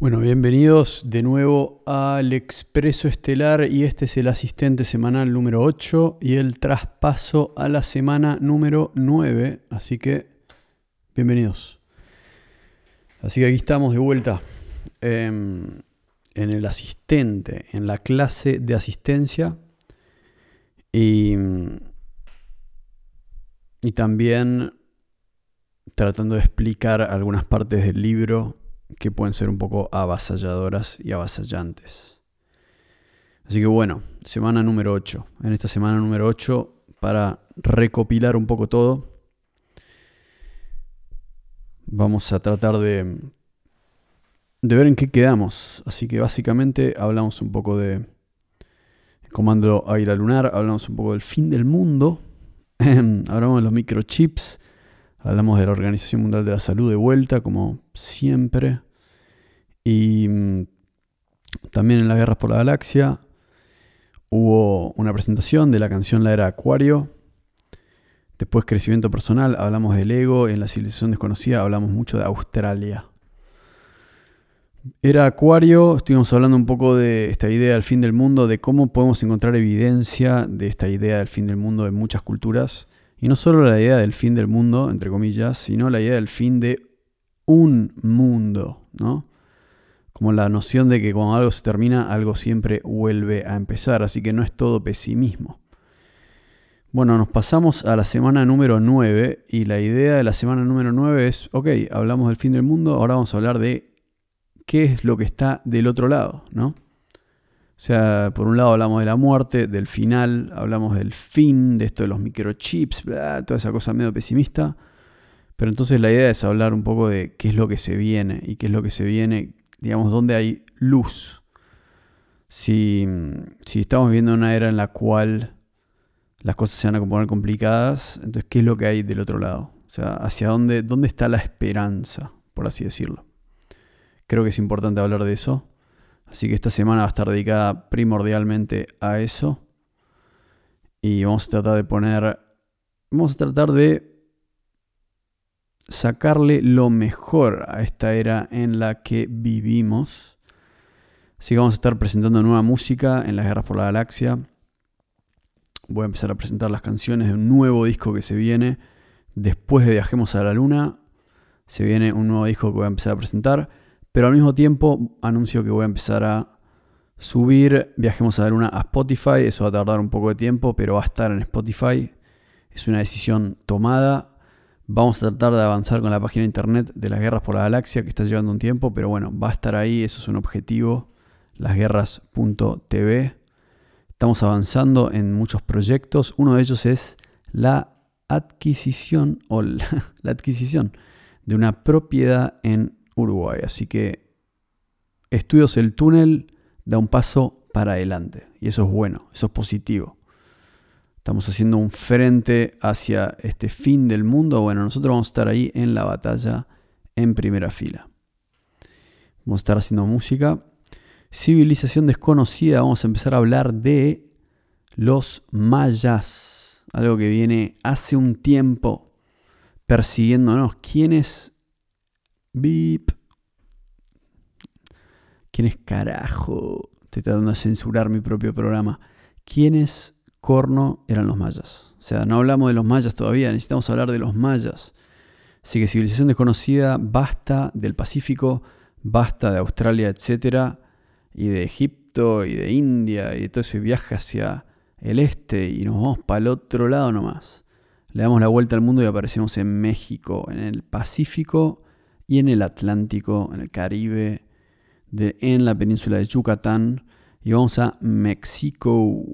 Bueno, bienvenidos de nuevo al Expreso Estelar y este es el asistente semanal número 8 y el traspaso a la semana número 9, así que bienvenidos. Así que aquí estamos de vuelta em, en el asistente, en la clase de asistencia y, y también tratando de explicar algunas partes del libro que pueden ser un poco avasalladoras y avasallantes. Así que bueno, semana número 8. En esta semana número 8, para recopilar un poco todo, vamos a tratar de, de ver en qué quedamos. Así que básicamente hablamos un poco de Comando Águila Lunar, hablamos un poco del fin del mundo, hablamos de los microchips, Hablamos de la Organización Mundial de la Salud de vuelta, como siempre. Y mm, también en las guerras por la galaxia hubo una presentación de la canción La Era Acuario. Después crecimiento personal, hablamos del ego. En la civilización desconocida hablamos mucho de Australia. Era Acuario, estuvimos hablando un poco de esta idea del fin del mundo, de cómo podemos encontrar evidencia de esta idea del fin del mundo en muchas culturas. Y no solo la idea del fin del mundo, entre comillas, sino la idea del fin de un mundo, ¿no? Como la noción de que cuando algo se termina, algo siempre vuelve a empezar, así que no es todo pesimismo. Bueno, nos pasamos a la semana número 9 y la idea de la semana número 9 es, ok, hablamos del fin del mundo, ahora vamos a hablar de qué es lo que está del otro lado, ¿no? O sea, por un lado hablamos de la muerte, del final, hablamos del fin, de esto de los microchips, toda esa cosa medio pesimista. Pero entonces la idea es hablar un poco de qué es lo que se viene y qué es lo que se viene, digamos, dónde hay luz. Si, si estamos viviendo una era en la cual las cosas se van a poner complicadas, entonces ¿qué es lo que hay del otro lado? O sea, hacia dónde, dónde está la esperanza, por así decirlo. Creo que es importante hablar de eso. Así que esta semana va a estar dedicada primordialmente a eso. Y vamos a tratar de poner, vamos a tratar de sacarle lo mejor a esta era en la que vivimos. Así que vamos a estar presentando nueva música en las guerras por la galaxia. Voy a empezar a presentar las canciones de un nuevo disco que se viene. Después de Viajemos a la Luna, se viene un nuevo disco que voy a empezar a presentar. Pero al mismo tiempo anuncio que voy a empezar a subir Viajemos a la Luna a Spotify. Eso va a tardar un poco de tiempo, pero va a estar en Spotify. Es una decisión tomada. Vamos a tratar de avanzar con la página internet de las guerras por la galaxia, que está llevando un tiempo, pero bueno, va a estar ahí. Eso es un objetivo. Lasguerras.tv. Estamos avanzando en muchos proyectos. Uno de ellos es la adquisición o la adquisición de una propiedad en Uruguay. Así que Estudios El Túnel da un paso para adelante. Y eso es bueno, eso es positivo. Estamos haciendo un frente hacia este fin del mundo. Bueno, nosotros vamos a estar ahí en la batalla en primera fila. Vamos a estar haciendo música. Civilización desconocida. Vamos a empezar a hablar de los mayas. Algo que viene hace un tiempo persiguiéndonos. ¿Quiénes ¿Quién es carajo? Estoy tratando de censurar mi propio programa. ¿Quiénes corno eran los mayas? O sea, no hablamos de los mayas todavía, necesitamos hablar de los mayas. Así que civilización desconocida, basta del Pacífico, basta de Australia, etcétera, y de Egipto y de India y de todo ese viaje hacia el este y nos vamos para el otro lado nomás. Le damos la vuelta al mundo y aparecemos en México, en el Pacífico y en el Atlántico, en el Caribe, en la península de Yucatán. Y vamos a México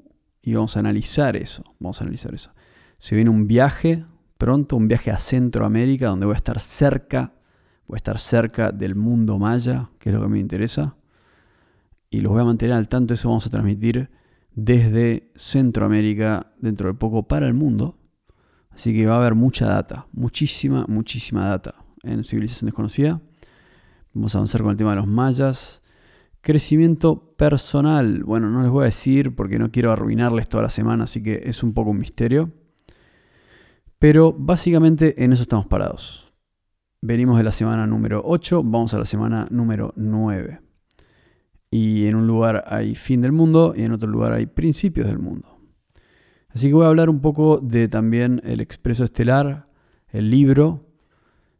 y vamos a analizar eso. Vamos a analizar eso. Se viene un viaje pronto, un viaje a Centroamérica, donde voy a estar cerca, voy a estar cerca del mundo maya, que es lo que me interesa. Y los voy a mantener al tanto, eso vamos a transmitir desde Centroamérica dentro de poco para el mundo. Así que va a haber mucha data, muchísima, muchísima data en Civilización Desconocida. Vamos a avanzar con el tema de los mayas. Crecimiento personal. Bueno, no les voy a decir porque no quiero arruinarles toda la semana, así que es un poco un misterio. Pero básicamente en eso estamos parados. venimos de la semana número 8, vamos a la semana número 9. Y en un lugar hay fin del mundo y en otro lugar hay principios del mundo. Así que voy a hablar un poco de también el expreso estelar, el libro.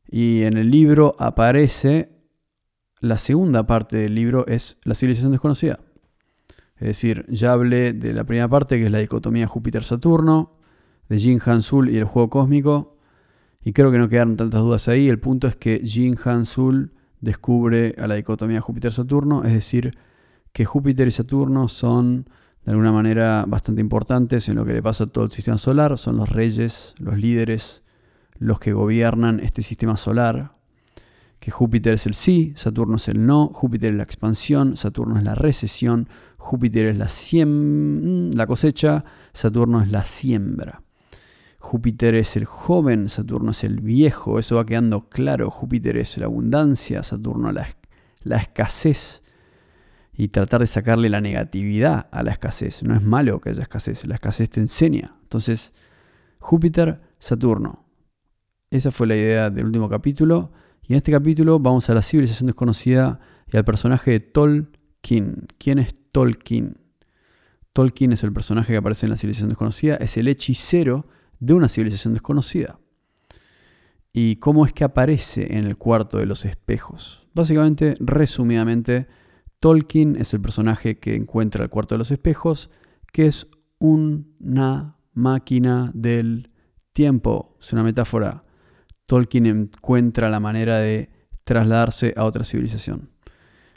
Y en el libro aparece la segunda parte del libro, es la civilización desconocida. Es decir, ya hablé de la primera parte, que es la dicotomía Júpiter-Saturno, de Jin Han Sul y el juego cósmico. Y creo que no quedaron tantas dudas ahí. El punto es que Jin Han Sul descubre a la dicotomía Júpiter-Saturno, es decir, que Júpiter y Saturno son de alguna manera bastante importantes en lo que le pasa a todo el sistema solar, son los reyes, los líderes, los que gobiernan este sistema solar, que Júpiter es el sí, Saturno es el no, Júpiter es la expansión, Saturno es la recesión, Júpiter es la, la cosecha, Saturno es la siembra. Júpiter es el joven, Saturno es el viejo, eso va quedando claro. Júpiter es la abundancia, Saturno la, la escasez. Y tratar de sacarle la negatividad a la escasez. No es malo que haya escasez, la escasez te enseña. Entonces, Júpiter, Saturno. Esa fue la idea del último capítulo. Y en este capítulo vamos a la civilización desconocida y al personaje de Tolkien. ¿Quién es Tolkien? Tolkien es el personaje que aparece en la civilización desconocida, es el hechicero de una civilización desconocida. ¿Y cómo es que aparece en el cuarto de los espejos? Básicamente, resumidamente, Tolkien es el personaje que encuentra el cuarto de los espejos, que es una máquina del tiempo. Es una metáfora Tolkien encuentra la manera de trasladarse a otra civilización.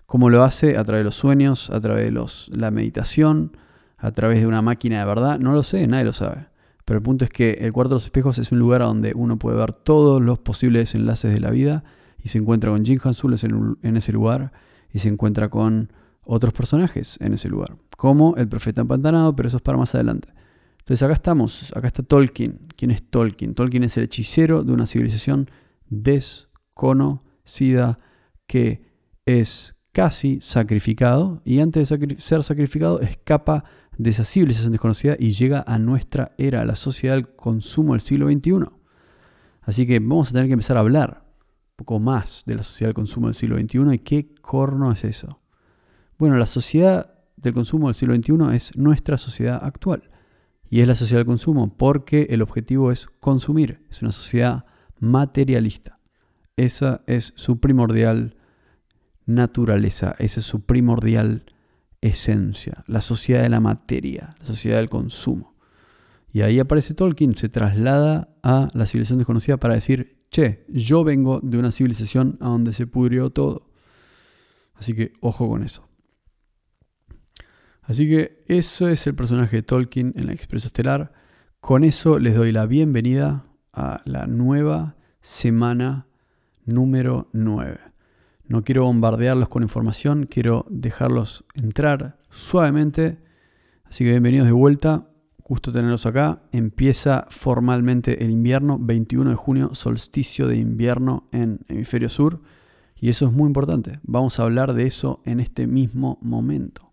¿Cómo lo hace? A través de los sueños, a través de los, la meditación, a través de una máquina de verdad. No lo sé, nadie lo sabe. Pero el punto es que el cuarto de los espejos es un lugar donde uno puede ver todos los posibles enlaces de la vida y se encuentra con Jin Hansul en ese lugar y se encuentra con otros personajes en ese lugar, como el profeta empantanado, pero eso es para más adelante. Entonces acá estamos, acá está Tolkien. ¿Quién es Tolkien? Tolkien es el hechicero de una civilización desconocida que es casi sacrificado y antes de ser sacrificado escapa de esa civilización desconocida y llega a nuestra era, la sociedad del consumo del siglo XXI. Así que vamos a tener que empezar a hablar un poco más de la sociedad del consumo del siglo XXI y qué corno es eso. Bueno, la sociedad del consumo del siglo XXI es nuestra sociedad actual. Y es la sociedad del consumo porque el objetivo es consumir. Es una sociedad materialista. Esa es su primordial naturaleza, esa es su primordial esencia. La sociedad de la materia, la sociedad del consumo. Y ahí aparece Tolkien, se traslada a la civilización desconocida para decir, che, yo vengo de una civilización a donde se pudrió todo. Así que ojo con eso. Así que eso es el personaje de Tolkien en la Expreso Estelar. Con eso les doy la bienvenida a la nueva semana número 9. No quiero bombardearlos con información, quiero dejarlos entrar suavemente. Así que bienvenidos de vuelta, gusto tenerlos acá. Empieza formalmente el invierno, 21 de junio, solsticio de invierno en hemisferio sur. Y eso es muy importante. Vamos a hablar de eso en este mismo momento.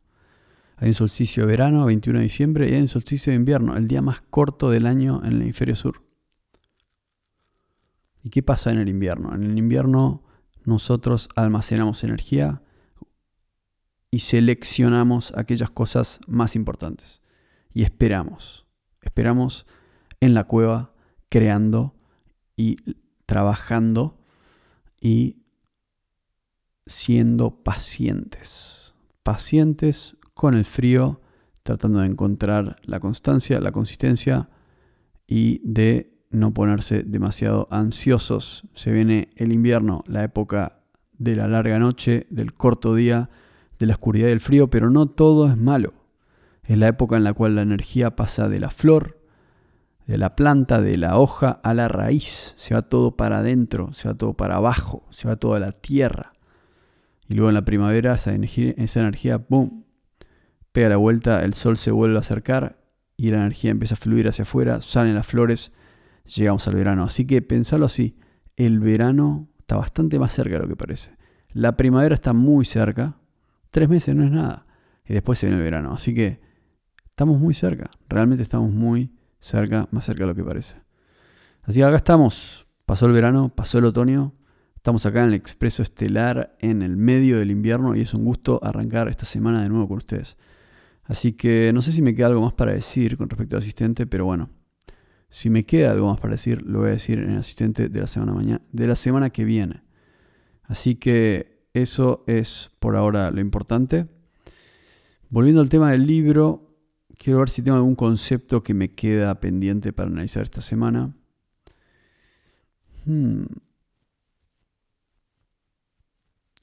Hay un solsticio de verano, 21 de diciembre, y hay un solsticio de invierno, el día más corto del año en el hemisferio sur. ¿Y qué pasa en el invierno? En el invierno nosotros almacenamos energía y seleccionamos aquellas cosas más importantes. Y esperamos. Esperamos en la cueva, creando y trabajando y siendo pacientes. Pacientes con el frío, tratando de encontrar la constancia, la consistencia y de no ponerse demasiado ansiosos. Se viene el invierno, la época de la larga noche, del corto día, de la oscuridad y el frío, pero no todo es malo. Es la época en la cual la energía pasa de la flor, de la planta, de la hoja a la raíz. Se va todo para adentro, se va todo para abajo, se va toda la tierra. Y luego en la primavera esa energía, esa energía boom, pega la vuelta, el sol se vuelve a acercar y la energía empieza a fluir hacia afuera, salen las flores, llegamos al verano. Así que pensarlo así, el verano está bastante más cerca de lo que parece. La primavera está muy cerca, tres meses no es nada, y después se viene el verano. Así que estamos muy cerca, realmente estamos muy cerca, más cerca de lo que parece. Así que acá estamos, pasó el verano, pasó el otoño, Estamos acá en el Expreso Estelar en el medio del invierno y es un gusto arrancar esta semana de nuevo con ustedes. Así que no sé si me queda algo más para decir con respecto al asistente, pero bueno, si me queda algo más para decir, lo voy a decir en el asistente de la semana, mañana, de la semana que viene. Así que eso es por ahora lo importante. Volviendo al tema del libro, quiero ver si tengo algún concepto que me queda pendiente para analizar esta semana. Hmm.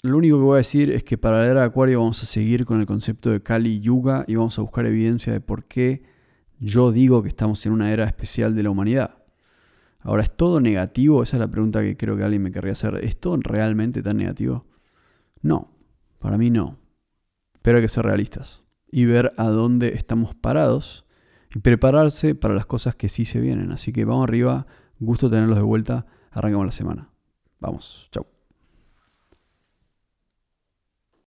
Lo único que voy a decir es que para leer Acuario vamos a seguir con el concepto de Kali Yuga y vamos a buscar evidencia de por qué yo digo que estamos en una era especial de la humanidad. Ahora, ¿es todo negativo? Esa es la pregunta que creo que alguien me querría hacer. ¿Es todo realmente tan negativo? No, para mí no. Pero hay que ser realistas y ver a dónde estamos parados y prepararse para las cosas que sí se vienen. Así que vamos arriba, gusto tenerlos de vuelta, arrancamos la semana. Vamos, chao.